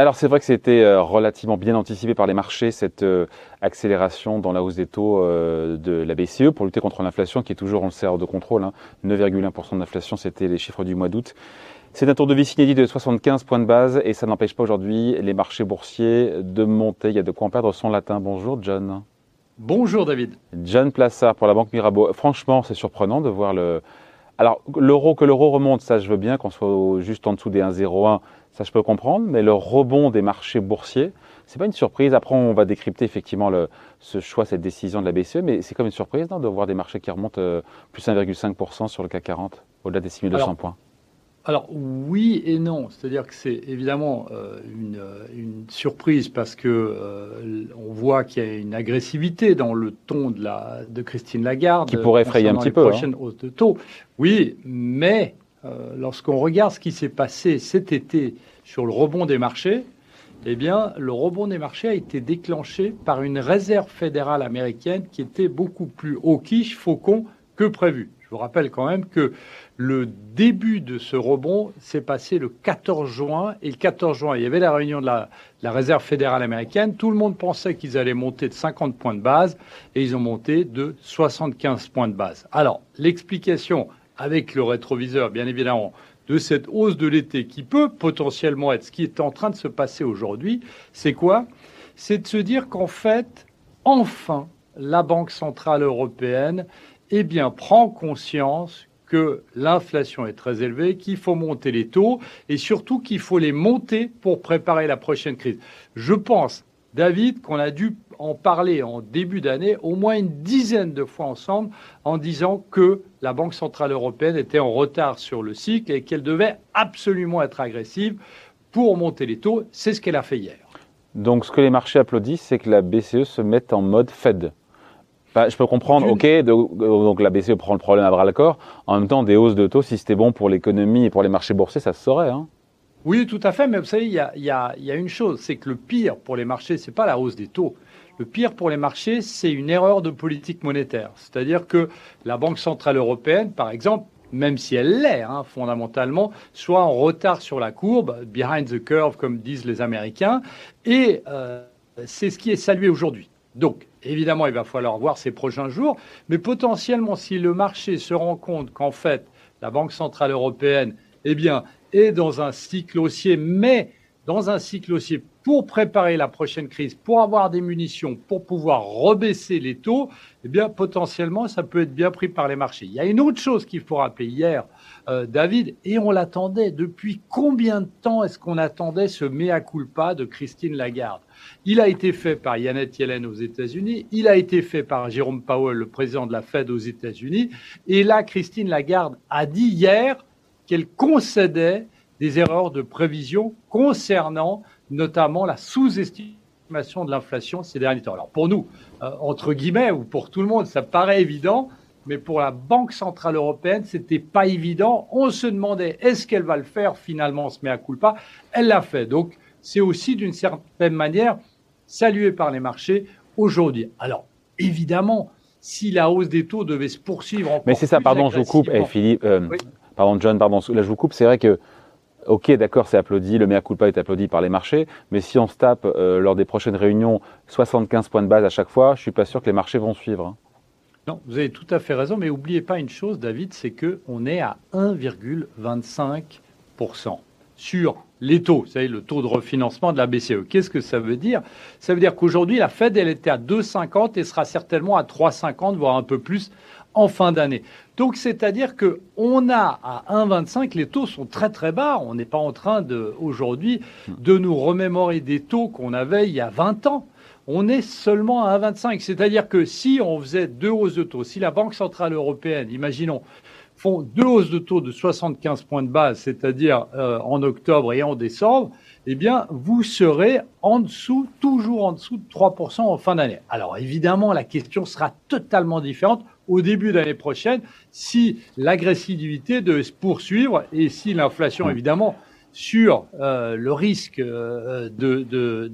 Alors c'est vrai que c'était euh, relativement bien anticipé par les marchés, cette euh, accélération dans la hausse des taux euh, de la BCE pour lutter contre l'inflation qui est toujours, on le sait, hors de contrôle. 9,1% d'inflation, c'était les chiffres du mois d'août. C'est un tour de vis inédit de 75 points de base et ça n'empêche pas aujourd'hui les marchés boursiers de monter. Il y a de quoi en perdre son latin. Bonjour John. Bonjour David. John Plassard pour la Banque Mirabeau. Franchement, c'est surprenant de voir le... Alors l'euro, que l'euro remonte, ça je veux bien, qu'on soit juste en dessous des 1,01 ça je peux comprendre, mais le rebond des marchés boursiers, c'est pas une surprise. Après, on va décrypter effectivement le, ce choix, cette décision de la BCE, mais c'est comme une surprise non, de voir des marchés qui remontent euh, plus 1,5% sur le CAC 40, au-delà des 6200 points. Alors oui et non, c'est-à-dire que c'est évidemment euh, une, euh, une, surprise parce que on voit qu'il y a une agressivité dans le ton de, la, de Christine Lagarde qui pourrait effrayer un petit peu. Hein. Prochaine hausse de taux. Oui, mais euh, lorsqu'on regarde ce qui s'est passé cet été sur le rebond des marchés, eh bien, le rebond des marchés a été déclenché par une réserve fédérale américaine qui était beaucoup plus au quiche, faucon que prévu. Je vous rappelle quand même que le début de ce rebond s'est passé le 14 juin. Et le 14 juin, il y avait la réunion de la, la réserve fédérale américaine. Tout le monde pensait qu'ils allaient monter de 50 points de base et ils ont monté de 75 points de base. Alors, l'explication avec le rétroviseur, bien évidemment, de cette hausse de l'été qui peut potentiellement être ce qui est en train de se passer aujourd'hui, c'est quoi? C'est de se dire qu'en fait, enfin, la Banque centrale européenne eh bien, prend conscience que l'inflation est très élevée, qu'il faut monter les taux et surtout qu'il faut les monter pour préparer la prochaine crise. Je pense, David, qu'on a dû en parler en début d'année au moins une dizaine de fois ensemble en disant que la Banque centrale européenne était en retard sur le cycle et qu'elle devait absolument être agressive pour monter les taux. C'est ce qu'elle a fait hier. Donc ce que les marchés applaudissent, c'est que la BCE se mette en mode Fed. je peux comprendre, ok, donc la BCE prend le problème à bras le corps. En même temps, des hausses de taux, si c'était bon pour l'économie et pour les marchés boursiers, ça se saurait. Hein. Oui, tout à fait. Mais vous savez, il y a, y a, une chose, c'est que le pire pour les marchés, c'est pas la hausse des taux. Le pire pour les marchés, c'est une erreur de politique monétaire. C'est-à-dire que la Banque centrale européenne, par exemple, même si elle l'est hein, fondamentalement, soit en retard sur la courbe, behind the curve, comme disent les Américains, et euh, c'est ce qui est salué aujourd'hui. Donc, évidemment, il va falloir voir ces prochains jours, mais potentiellement, si le marché se rend compte qu'en fait, la Banque centrale européenne, eh bien, est dans un cycle haussier, mais dans un cycle haussier pour préparer la prochaine crise, pour avoir des munitions, pour pouvoir rebaisser les taux, eh bien, potentiellement, ça peut être bien pris par les marchés. Il y a une autre chose qu'il faut rappeler hier, euh, David, et on l'attendait. Depuis combien de temps est-ce qu'on attendait ce mea culpa de Christine Lagarde? Il a été fait par Yannette Yellen aux États-Unis, il a été fait par Jérôme Powell, le président de la Fed aux États-Unis, et là, Christine Lagarde a dit hier qu'elle concédait des erreurs de prévision concernant notamment la sous-estimation de l'inflation ces derniers temps. Alors pour nous, euh, entre guillemets, ou pour tout le monde, ça paraît évident, mais pour la Banque Centrale Européenne, c'était pas évident. On se demandait, est-ce qu'elle va le faire Finalement, on se met à pas? Elle l'a fait. Donc, c'est aussi d'une certaine manière salué par les marchés aujourd'hui. Alors, évidemment, si la hausse des taux devait se poursuivre encore Mais c'est ça, pardon, je vous coupe. Eh, Philippe, euh, pardon, John, pardon, là, je vous coupe. C'est vrai que Ok, d'accord, c'est applaudi, le mea culpa est applaudi par les marchés, mais si on se tape euh, lors des prochaines réunions 75 points de base à chaque fois, je suis pas sûr que les marchés vont suivre. Hein. Non, vous avez tout à fait raison, mais n'oubliez pas une chose, David, c'est que on est à 1,25% sur les taux, vous savez, le taux de refinancement de la BCE. Qu'est-ce que ça veut dire? Ça veut dire qu'aujourd'hui, la Fed, elle était à 2,50 et sera certainement à 3,50, voire un peu plus en fin d'année. Donc, c'est-à-dire que on a à 1,25, les taux sont très très bas. On n'est pas en train de, aujourd'hui de nous remémorer des taux qu'on avait il y a 20 ans. On est seulement à 1,25. C'est-à-dire que si on faisait deux hausses de taux, si la Banque Centrale Européenne, imaginons, font deux hausses de taux de 75 points de base, c'est-à-dire euh, en octobre et en décembre, eh bien, vous serez en dessous, toujours en dessous de 3% en fin d'année. Alors, évidemment, la question sera totalement différente au début d'année prochaine si l'agressivité devait se poursuivre et si l'inflation, mm. évidemment, sur euh, le risque euh, de, de,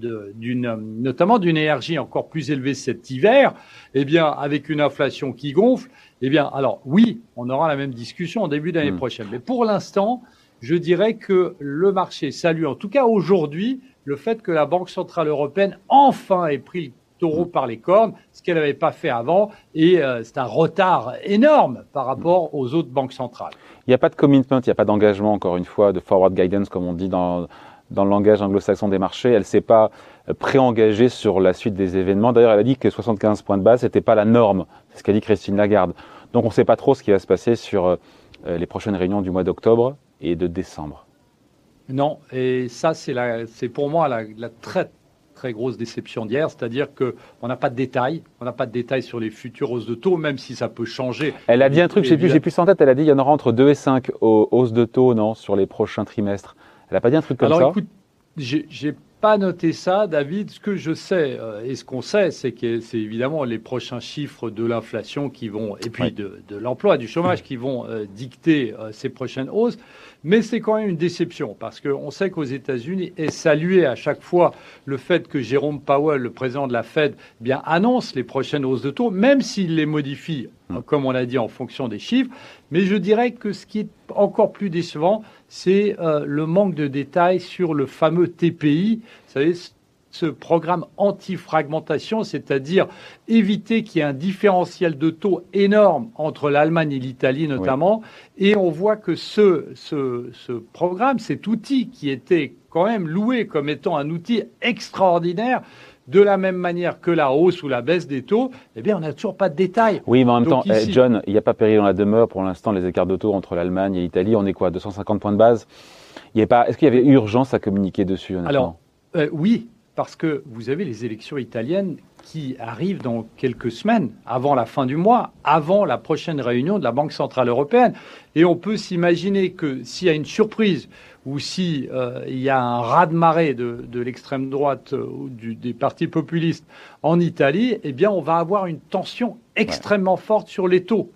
notamment d'une énergie encore plus élevée cet hiver, eh bien, avec une inflation qui gonfle, eh bien, alors oui, on aura la même discussion en début d'année mm. prochaine. Mais pour l'instant, je dirais que le marché salue, en tout cas aujourd'hui, le fait que la Banque Centrale Européenne enfin ait pris le taureau par les cornes, ce qu'elle n'avait pas fait avant, et euh, c'est un retard énorme par rapport aux autres banques centrales. Il n'y a pas de commitment, il n'y a pas d'engagement, encore une fois, de forward guidance, comme on dit dans, dans le langage anglo-saxon des marchés. Elle ne s'est pas euh, préengagée sur la suite des événements. D'ailleurs, elle a dit que 75 points de base, n'était pas la norme. C'est ce qu'a dit Christine Lagarde. Donc on ne sait pas trop ce qui va se passer sur euh, les prochaines réunions du mois d'octobre et de décembre. Non, et ça, c'est pour moi la, la, très très grosse déception d'hier, c'est-à-dire qu'on n'a pas de détails, on n'a pas de détails sur les futures hausses de taux, même si ça peut changer. Elle a dit un truc, j'ai plus, j'ai plus en tête, elle a dit qu'il y en aura entre 2 et 5 hausses de taux, non, sur les prochains trimestres. Elle n'a pas dit un truc comme Alors, ça écoute, j'ai pas noté ça, David. Ce que je sais euh, et ce qu'on sait, c'est que c'est évidemment les prochains chiffres de l'inflation qui vont, et puis de, l'emploi, du chômage, qui vont euh, dicter euh, ces prochaines hausses. Mais c'est quand même une déception parce qu'on sait qu'aux États-Unis est salué à chaque fois le fait que Jérôme Powell, le président de la Fed, eh bien annonce les prochaines hausses de taux, même s'il les modifie, mm. comme on l'a dit, en fonction des chiffres. Mais je dirais que ce qui est encore plus décevant, c'est euh, le manque de détails sur le fameux TPI. Vous savez, ce programme anti-fragmentation, c'est-à-dire éviter qu'il y ait un différentiel de taux énorme entre l'Allemagne et l'Italie notamment. Et on voit que ce, ce, ce, programme, cet outil qui était quand même loué comme étant un outil extraordinaire, de la même manière que la hausse ou la baisse des taux, eh bien, on n'a toujours pas de détails. Oui, mais en même temps, eh, John, il n'y a pas péril dans la demeure. Pour l'instant, les écarts de taux entre l'Allemagne et l'Italie, on est quoi 250 points de base? Est-ce qu'il y avait urgence à communiquer dessus Alors, euh, oui, parce que vous avez les élections italiennes qui arrivent dans quelques semaines, avant la fin du mois, avant la prochaine réunion de la Banque Centrale Européenne. Et on peut s'imaginer que s'il y a une surprise ou s'il euh, y a un raz-de-marée de, de l'extrême droite euh, ou des partis populistes en Italie, eh bien, on va avoir une tension extrêmement forte sur les taux.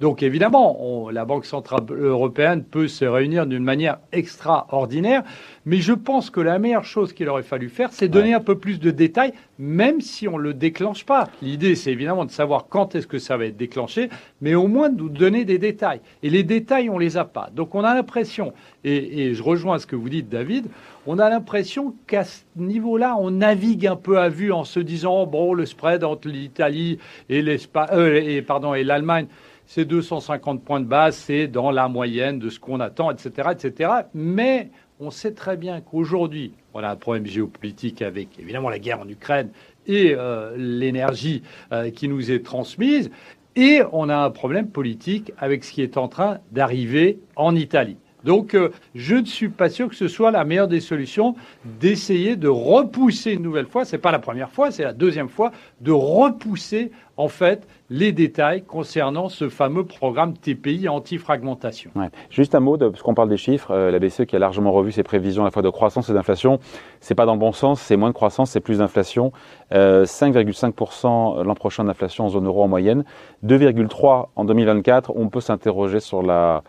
Donc évidemment, la Banque centrale européenne peut se réunir d'une manière extraordinaire, mais je pense que la meilleure chose qu'il aurait fallu faire, c'est donner un peu plus de détails, même si on ne le déclenche pas. L'idée, c'est évidemment de savoir quand est-ce que ça va être déclenché, mais au moins de nous donner des détails. Et les détails, on les a pas. Donc on a l'impression, et, et je rejoins ce que vous dites, David, on a l'impression qu'à ce niveau-là, on navigue un peu à vue en se disant, bon, le spread entre l'Italie et l'Allemagne, euh, c'est 250 points de base, c'est dans la moyenne de ce qu'on attend, etc., etc. Mais on sait très bien qu'aujourd'hui, on a un problème géopolitique avec évidemment la guerre en Ukraine et euh, l'énergie euh, qui nous est transmise, et on a un problème politique avec ce qui est en train d'arriver en Italie. Donc, euh, je ne suis pas sûr que ce soit la meilleure des solutions d'essayer de repousser une nouvelle fois, c'est pas la première fois, c'est la deuxième fois, de repousser en fait les détails concernant ce fameux programme TPI anti-fragmentation. Juste un mot, de, parce qu'on parle des chiffres, euh, la BCE qui a largement revu ses prévisions à la fois de croissance et d'inflation, c'est pas dans le bon sens, c'est moins de croissance, c'est plus d'inflation. 5,5% euh, l'an prochain d'inflation en zone euro en moyenne, 2,3% en 2024. On peut s'interroger sur la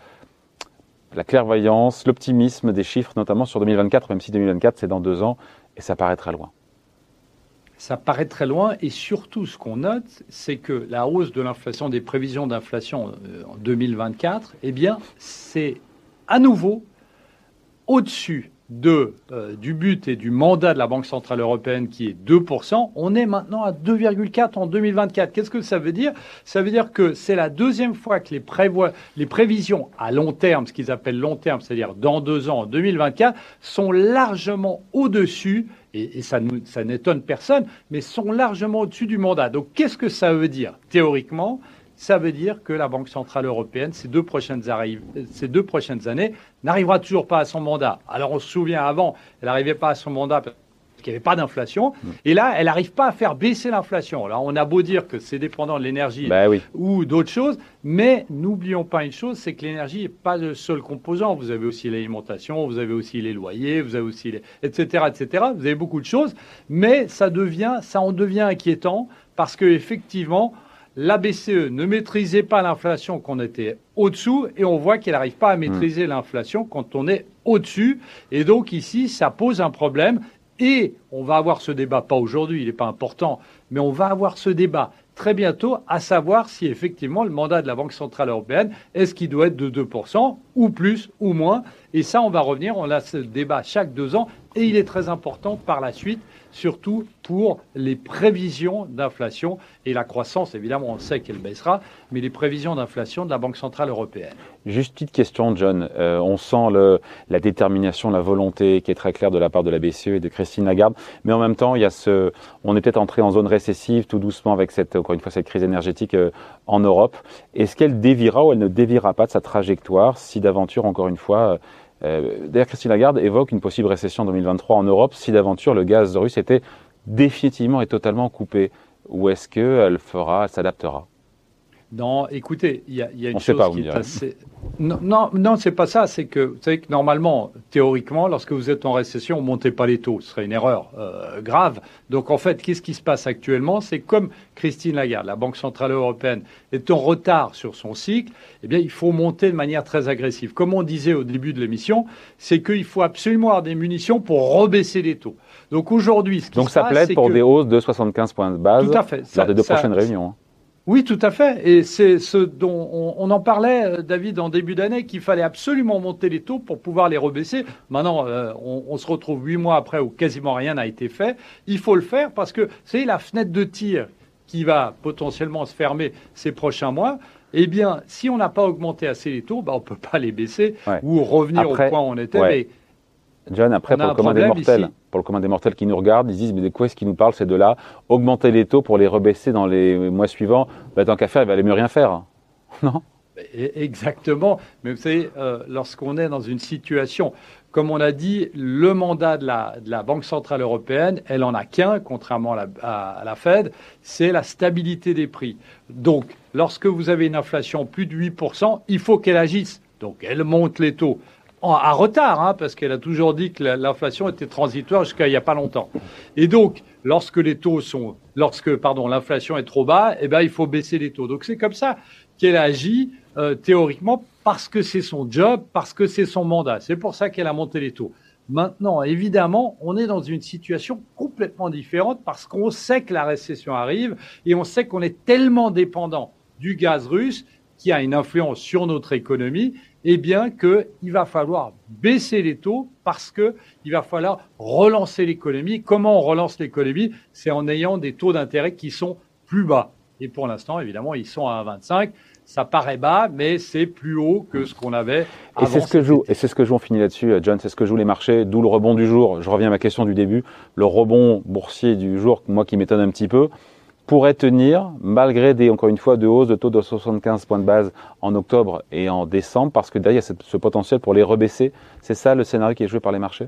la clairvoyance, l'optimisme des chiffres, notamment sur 2024, même si 2024 c'est dans deux ans et ça paraît très loin. Ça paraît très loin et surtout ce qu'on note, c'est que la hausse de l'inflation, des prévisions d'inflation euh, en 2024, eh bien, c'est à nouveau au-dessus de, euh, du but et du mandat de la Banque Centrale Européenne qui est 2%, on est maintenant à 2,4 en 2024. Qu'est-ce que ça veut dire? Ça veut dire que c'est la deuxième fois que les, les prévisions à long terme, ce qu'ils appellent long terme, c'est-à-dire dans deux ans, en 2024, sont largement au-dessus, et, ça, ça n'étonne personne, mais sont largement au-dessus du mandat. Donc qu'est-ce que ça veut dire? Théoriquement, ça veut dire que la Banque Centrale Européenne, ces deux prochaines, ces deux prochaines années, n'arrivera toujours pas à son mandat. Alors on se souvient avant, elle n'arrivait pas à son mandat parce qu'il n'y avait pas d'inflation. Mm. Et là, elle n'arrive pas à faire baisser l'inflation. Alors on a beau dire que c'est dépendant de l'énergie bah ou d'autres choses, mais n'oublions pas une chose, c'est que l'énergie n'est pas le seul composant. Vous avez aussi l'alimentation, vous avez aussi les loyers, vous avez aussi les... etc., etc. Vous avez beaucoup de choses, mais ça devient, ça en devient inquiétant parce que effectivement, la BCE ne maîtrisait pas l'inflation quand on était au-dessous et on voit qu'elle n'arrive pas à hmm. maîtriser l'inflation quand on est au-dessus. Et donc ici, ça pose un problème. Et on va avoir ce débat, pas aujourd'hui, il n'est pas important, mais on va avoir ce débat très bientôt, à savoir si effectivement le mandat de la Banque Centrale Européenne, est-ce qu'il doit être de 2% ou plus ou moins. Et ça, on va revenir, on a ce débat chaque deux ans et il est très important par la suite, surtout pour les prévisions d'inflation et la croissance. Évidemment, on sait qu'elle baissera, mais les prévisions d'inflation de la Banque Centrale Européenne. Juste petite question, John. Euh, on sent la détermination, la volonté qui est très claire de la part de la BCE et de Christine Lagarde, mais en même temps, il y a ce, on est peut-être entré en zone récessive tout doucement avec cette, encore une fois, cette crise énergétique euh, en Europe. Est-ce qu'elle déviera ou elle ne déviera pas de sa trajectoire si d'aventure, encore une fois, euh, D'ailleurs, Christine Lagarde évoque une possible récession en 2023 en Europe si d'aventure le gaz russe était définitivement et totalement coupé. Ou est-ce qu'elle fera, elle s'adaptera? Non, écoutez, il y, a, une chose qui est assez. Non, non, non c'est pas ça. C'est que vous savez que normalement, théoriquement, lorsque vous êtes en récession, on montez pas les taux. Ce serait une erreur euh, grave. Donc en fait, qu'est-ce qui se passe actuellement? C'est comme Christine Lagarde, la Banque centrale européenne, est en retard sur son cycle. Eh bien, il faut monter de manière très agressive. Comme on disait au début de l'émission, c'est qu'il faut absolument avoir des munitions pour rebaisser les taux. Donc aujourd'hui, ce qui Donc ça plaide pour des hausses de 75 points de base tout à fait. lors des deux prochaines réunions. Oui, tout à fait. Et c'est ce dont on, en parlait, euh, David, en début d'année, qu'il fallait absolument monter les taux pour pouvoir les rebaisser. Maintenant, euh, on, se retrouve huit mois après où quasiment rien n'a été fait. Il faut le faire parce que c'est la fenêtre de tir qui va potentiellement se fermer ces prochains mois. Eh bien, si on n'a pas augmenté assez les taux, bah, on ne peut pas les baisser ou revenir au point où on était. Mais John, après, pour le, commun des mortels, pour le commun des mortels qui nous regardent, ils disent Mais de quoi est-ce qu'ils nous parlent ces deux-là? Augmenter les taux pour les rebaisser dans les mois suivants, bah, tant qu'à faire, il va aller mieux rien faire. Non? E-, Exactement. Mais vous savez, euh, lorsqu'on est dans une situation, comme on a dit, le mandat de la, de la Banque Centrale Européenne, elle en a qu'un, contrairement à la, à la Fed, c'est la stabilité des prix. Donc, lorsque vous avez une inflation plus de 8%, il faut qu'elle agisse. Donc, elle monte les taux à retard, hein, parce qu'elle a toujours dit que l'inflation était transitoire jusqu'à il n'y a pas longtemps. Et donc, lorsque les taux sont, lorsque pardon, l'inflation est trop bas, eh ben il faut baisser les taux. Donc c'est comme ça qu'elle agit euh, théoriquement parce que c'est son job, parce que c'est son mandat. C'est pour ça qu'elle a monté les taux. Maintenant, évidemment, on est dans une situation complètement différente parce qu'on sait que la récession arrive et on sait qu'on est tellement dépendant du gaz russe qui a une influence sur notre économie eh bien qu'il va falloir baisser les taux parce qu'il va falloir relancer l'économie. Comment on relance l'économie? C'est en ayant des taux d'intérêt qui sont plus bas. Et pour l'instant, évidemment, ils sont à 1,25. Ça paraît bas, mais c'est plus haut que ce qu'on avait. Et c'est ce que joue. Et c'est ce que joue. On finit là-dessus, John. C'est ce que jouent les marchés. D'où le rebond du jour. Je reviens à ma question du début. Le rebond boursier du jour, moi qui m'étonne un petit peu pourrait tenir malgré des, encore une fois, de hausse de taux de 75 points de base en octobre et en décembre, parce que derrière, y a ce potentiel pour les rebaisser. C'est ça le scénario qui est joué par les marchés?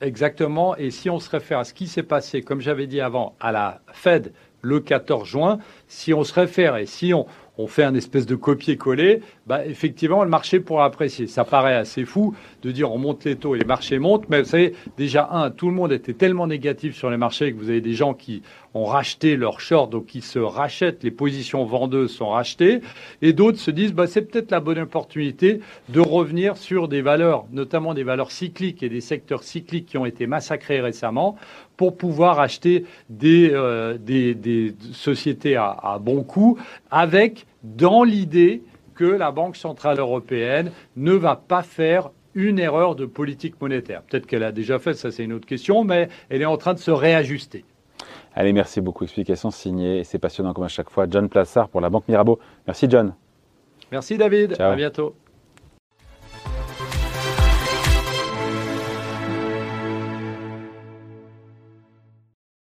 Exactement. Et si on se réfère à ce qui s'est passé, comme j'avais dit avant, à la Fed le 14 juin, si on se réfère et si on, on fait un espèce de copier-coller, bah, effectivement, le marché pourra apprécier. Ça paraît assez fou de dire on monte les taux et les marchés montent, mais vous savez, déjà, un, tout le monde était tellement négatif sur les marchés que vous avez des gens qui ont racheté leurs shorts, donc qui se rachètent, les positions vendeuses sont rachetées, et d'autres se disent bah, c'est peut-être la bonne opportunité de revenir sur des valeurs, notamment des valeurs cycliques et des secteurs cycliques qui ont été massacrés récemment, pour pouvoir acheter des, euh, des, sociétés à, à bon coût avec dans l'idée que la Banque centrale européenne ne va pas faire une erreur de politique monétaire. Peut-être qu'elle a déjà fait, ça c'est une autre question, mais elle est en train de se réajuster. Allez, merci beaucoup. Explication signée. Et c'est passionnant comme à chaque fois. John Plassard pour la Banque Mirabeau. Merci John. Merci David. À bientôt.